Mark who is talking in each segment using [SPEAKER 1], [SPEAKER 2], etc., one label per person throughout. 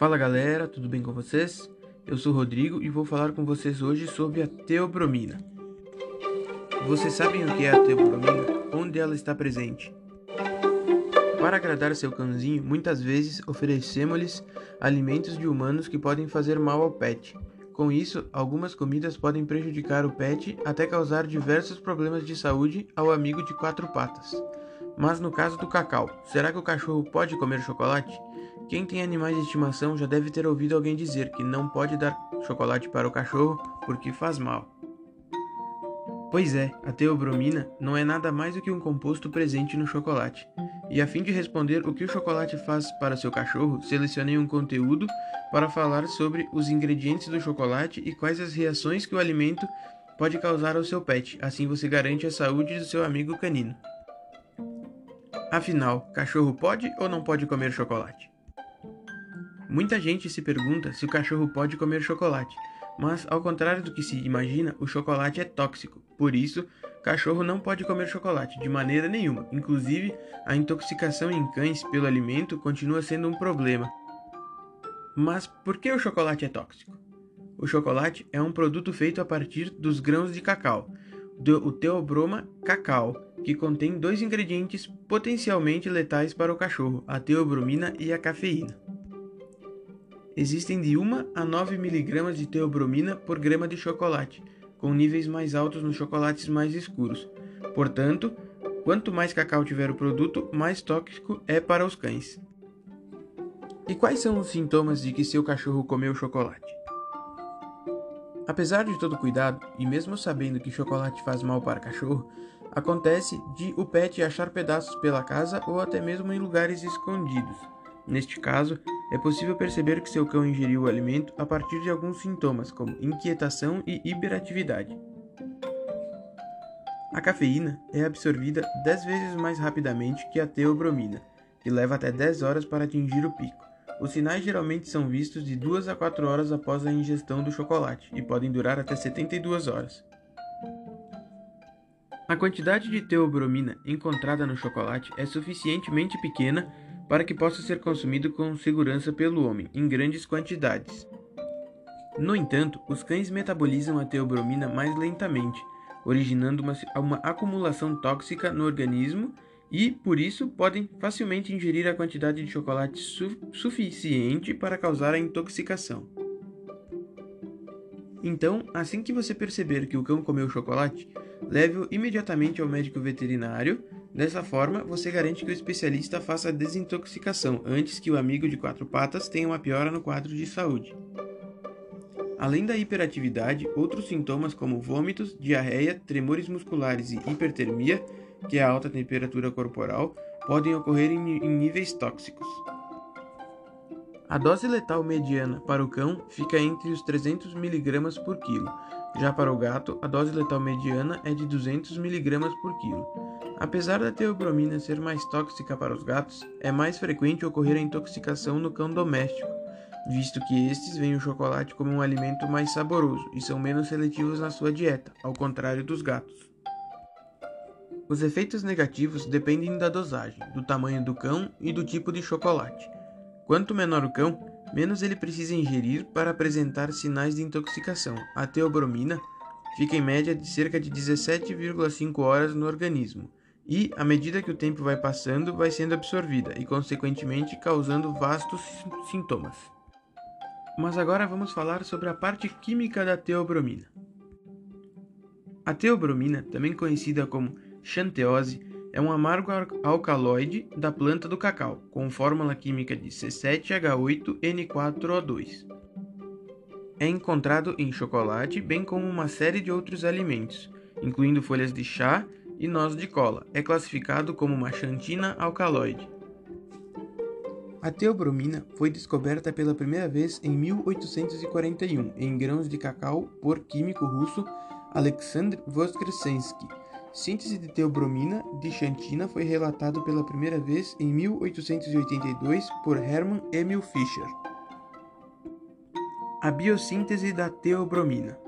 [SPEAKER 1] Fala galera, tudo bem com vocês? Eu sou Rodrigo e vou falar com vocês hoje sobre a teobromina. Vocês sabem o que é a teobromina? Onde ela está presente? Para agradar seu cãozinho, muitas vezes oferecemos-lhes alimentos de humanos que podem fazer mal ao pet. Com isso, algumas comidas podem prejudicar o pet até causar diversos problemas de saúde ao amigo de quatro patas. Mas no caso do cacau, será que o cachorro pode comer chocolate? Quem tem animais de estimação já deve ter ouvido alguém dizer que não pode dar chocolate para o cachorro porque faz mal. Pois é, a teobromina não é nada mais do que um composto presente no chocolate. E a fim de responder o que o chocolate faz para seu cachorro, selecionei um conteúdo para falar sobre os ingredientes do chocolate e quais as reações que o alimento pode causar ao seu pet. Assim você garante a saúde do seu amigo canino. Afinal, cachorro pode ou não pode comer chocolate? Muita gente se pergunta se o cachorro pode comer chocolate, mas ao contrário do que se imagina, o chocolate é tóxico. Por isso, cachorro não pode comer chocolate de maneira nenhuma. Inclusive, a intoxicação em cães pelo alimento continua sendo um problema. Mas por que o chocolate é tóxico? O chocolate é um produto feito a partir dos grãos de cacau, do Theobroma cacau, que contém dois ingredientes potencialmente letais para o cachorro, a teobromina e a cafeína. Existem de 1 a 9 mg de teobromina por grama de chocolate, com níveis mais altos nos chocolates mais escuros. Portanto, quanto mais cacau tiver o produto, mais tóxico é para os cães. E quais são os sintomas de que seu cachorro comeu chocolate? Apesar de todo cuidado, e mesmo sabendo que chocolate faz mal para cachorro, acontece de o pet achar pedaços pela casa ou até mesmo em lugares escondidos. Neste caso, é possível perceber que seu cão ingeriu o alimento a partir de alguns sintomas, como inquietação e hiperatividade. A cafeína é absorvida 10 vezes mais rapidamente que a teobromina, e leva até 10 horas para atingir o pico. Os sinais geralmente são vistos de 2 a 4 horas após a ingestão do chocolate e podem durar até 72 horas. A quantidade de teobromina encontrada no chocolate é suficientemente pequena para que possa ser consumido com segurança pelo homem, em grandes quantidades. No entanto, os cães metabolizam a teobromina mais lentamente, originando uma, uma acumulação tóxica no organismo e, por isso, podem facilmente ingerir a quantidade de chocolate su suficiente para causar a intoxicação. Então, assim que você perceber que o cão comeu chocolate, leve-o imediatamente ao médico veterinário Dessa forma, você garante que o especialista faça a desintoxicação antes que o amigo de quatro patas tenha uma piora no quadro de saúde. Além da hiperatividade, outros sintomas como vômitos, diarreia, tremores musculares e hipertermia, que é a alta temperatura corporal, podem ocorrer em níveis tóxicos. A dose letal mediana para o cão fica entre os 300 mg por quilo, já para o gato, a dose letal mediana é de 200 mg por quilo. Apesar da teobromina ser mais tóxica para os gatos, é mais frequente ocorrer a intoxicação no cão doméstico, visto que estes veem o chocolate como um alimento mais saboroso e são menos seletivos na sua dieta, ao contrário dos gatos. Os efeitos negativos dependem da dosagem, do tamanho do cão e do tipo de chocolate. Quanto menor o cão, menos ele precisa ingerir para apresentar sinais de intoxicação. A teobromina fica em média de cerca de 17,5 horas no organismo e, à medida que o tempo vai passando, vai sendo absorvida e, consequentemente, causando vastos sintomas. Mas agora vamos falar sobre a parte química da teobromina. A teobromina, também conhecida como xanteose, é um amargo alcaloide da planta do cacau, com fórmula química de C7H8N4O2. É encontrado em chocolate, bem como uma série de outros alimentos, incluindo folhas de chá e noz de cola. É classificado como uma xantina alcaloide. A teobromina foi descoberta pela primeira vez em 1841 em grãos de cacau por químico russo Alexandr Voskresensky Síntese de teobromina de xantina foi relatado pela primeira vez em 1882 por Hermann Emil Fischer. A biossíntese da teobromina.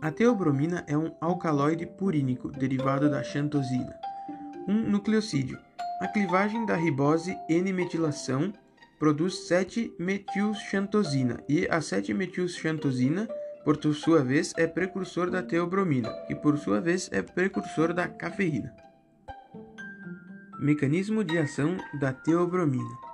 [SPEAKER 1] A teobromina é um alcaloide purínico derivado da xantosina, um nucleosídeo. A clivagem da ribose N-metilação produz 7-metilxantosina e a 7-metilxantosina, por sua vez, é precursor da teobromina, que por sua vez é precursor da cafeína. Mecanismo de ação da teobromina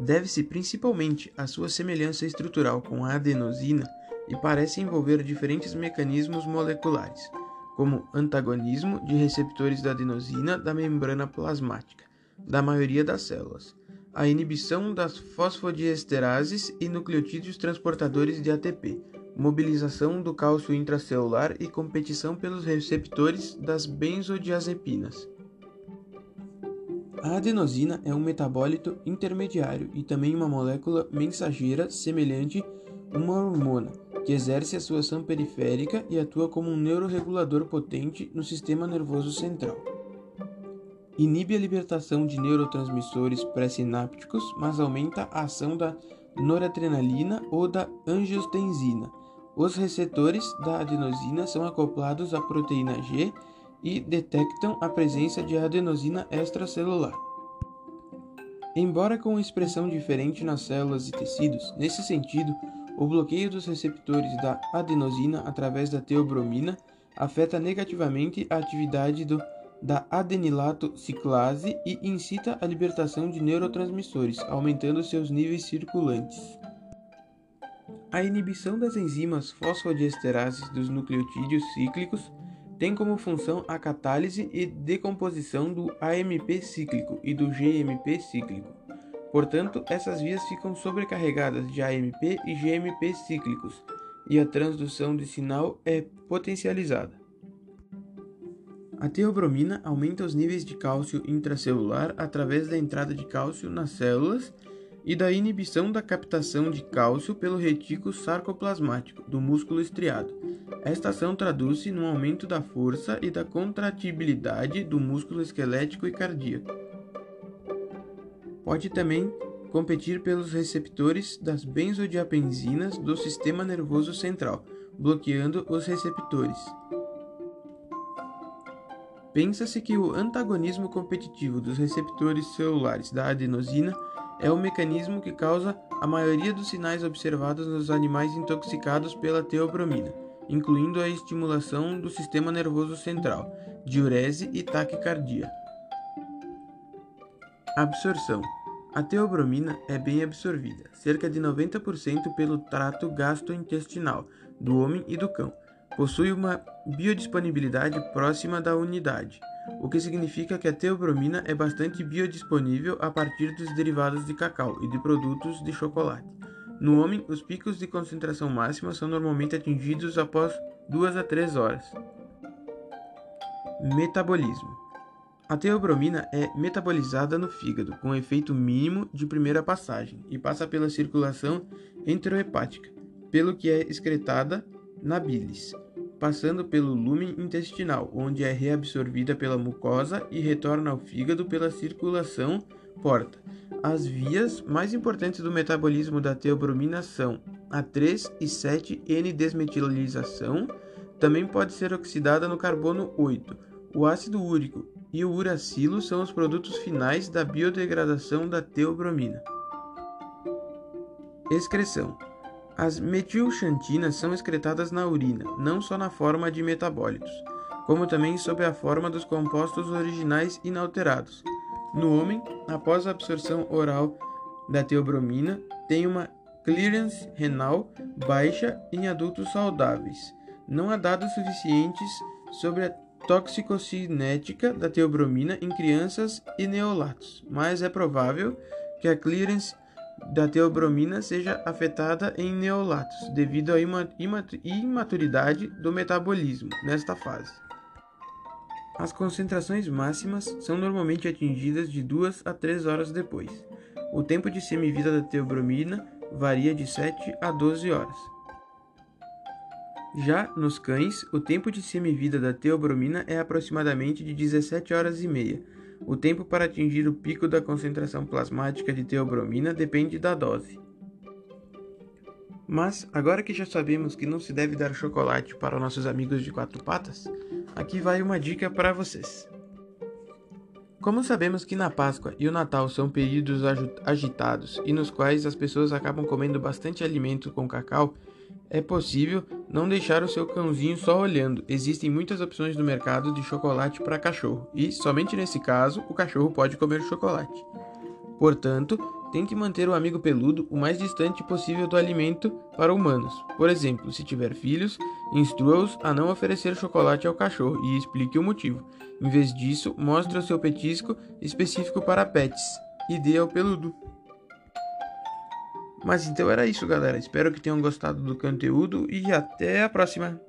[SPEAKER 1] deve-se principalmente à sua semelhança estrutural com a adenosina e parece envolver diferentes mecanismos moleculares, como antagonismo de receptores da adenosina da membrana plasmática da maioria das células, a inibição das fosfodiesterases e nucleotídeos transportadores de ATP, mobilização do cálcio intracelular e competição pelos receptores das benzodiazepinas. A adenosina é um metabólito intermediário e também uma molécula mensageira semelhante a uma hormona, que exerce a sua ação periférica e atua como um neuroregulador potente no sistema nervoso central. Inibe a libertação de neurotransmissores pré-sinápticos, mas aumenta a ação da noradrenalina ou da angiotensina. Os receptores da adenosina são acoplados à proteína G e detectam a presença de adenosina extracelular. Embora com expressão diferente nas células e tecidos, nesse sentido, o bloqueio dos receptores da adenosina através da teobromina afeta negativamente a atividade do, da adenilato ciclase e incita a libertação de neurotransmissores, aumentando seus níveis circulantes. A inibição das enzimas fosfodiesterases dos nucleotídeos cíclicos tem como função a catálise e decomposição do AMP cíclico e do GMP cíclico. Portanto, essas vias ficam sobrecarregadas de AMP e GMP cíclicos, e a transdução de sinal é potencializada. A teobromina aumenta os níveis de cálcio intracelular através da entrada de cálcio nas células e da inibição da captação de cálcio pelo retículo sarcoplasmático do músculo estriado. Esta ação traduz-se no aumento da força e da contratibilidade do músculo esquelético e cardíaco. Pode também competir pelos receptores das benzodiapensinas do sistema nervoso central, bloqueando os receptores. Pensa-se que o antagonismo competitivo dos receptores celulares da adenosina é o mecanismo que causa a maioria dos sinais observados nos animais intoxicados pela teobromina, incluindo a estimulação do sistema nervoso central, diurese e taquicardia. Absorção. A teobromina é bem absorvida, cerca de 90% pelo trato gastrointestinal do homem e do cão. Possui uma biodisponibilidade próxima da unidade o que significa que a teobromina é bastante biodisponível a partir dos derivados de cacau e de produtos de chocolate. No homem, os picos de concentração máxima são normalmente atingidos após 2 a 3 horas. Metabolismo: A teobromina é metabolizada no fígado com efeito mínimo de primeira passagem e passa pela circulação enterohepática, pelo que é excretada na bilis passando pelo lumen intestinal, onde é reabsorvida pela mucosa e retorna ao fígado pela circulação porta. As vias mais importantes do metabolismo da teobromina são a 3 e 7N-desmetilização, também pode ser oxidada no carbono 8. O ácido úrico e o uracilo são os produtos finais da biodegradação da teobromina. Excreção as metilxantinas são excretadas na urina, não só na forma de metabólitos, como também sob a forma dos compostos originais inalterados. No homem, após a absorção oral da teobromina, tem uma clearance renal baixa em adultos saudáveis. Não há dados suficientes sobre a toxicocinética da teobromina em crianças e neolatos, mas é provável que a clearance da teobromina seja afetada em neolatos, devido à imaturidade do metabolismo nesta fase. As concentrações máximas são normalmente atingidas de 2 a 3 horas depois. O tempo de semivida da teobromina varia de 7 a 12 horas. Já nos cães, o tempo de semivida da teobromina é aproximadamente de 17 horas e meia, o tempo para atingir o pico da concentração plasmática de teobromina depende da dose. Mas, agora que já sabemos que não se deve dar chocolate para nossos amigos de quatro patas, aqui vai uma dica para vocês. Como sabemos que na Páscoa e o Natal são períodos agitados e nos quais as pessoas acabam comendo bastante alimento com cacau, é possível não deixar o seu cãozinho só olhando. Existem muitas opções no mercado de chocolate para cachorro e, somente nesse caso, o cachorro pode comer chocolate. Portanto, tente manter o amigo peludo o mais distante possível do alimento para humanos. Por exemplo, se tiver filhos, instrua-os a não oferecer chocolate ao cachorro e explique o motivo. Em vez disso, mostre o seu petisco específico para pets e dê ao peludo. Mas então era isso, galera. Espero que tenham gostado do conteúdo e até a próxima.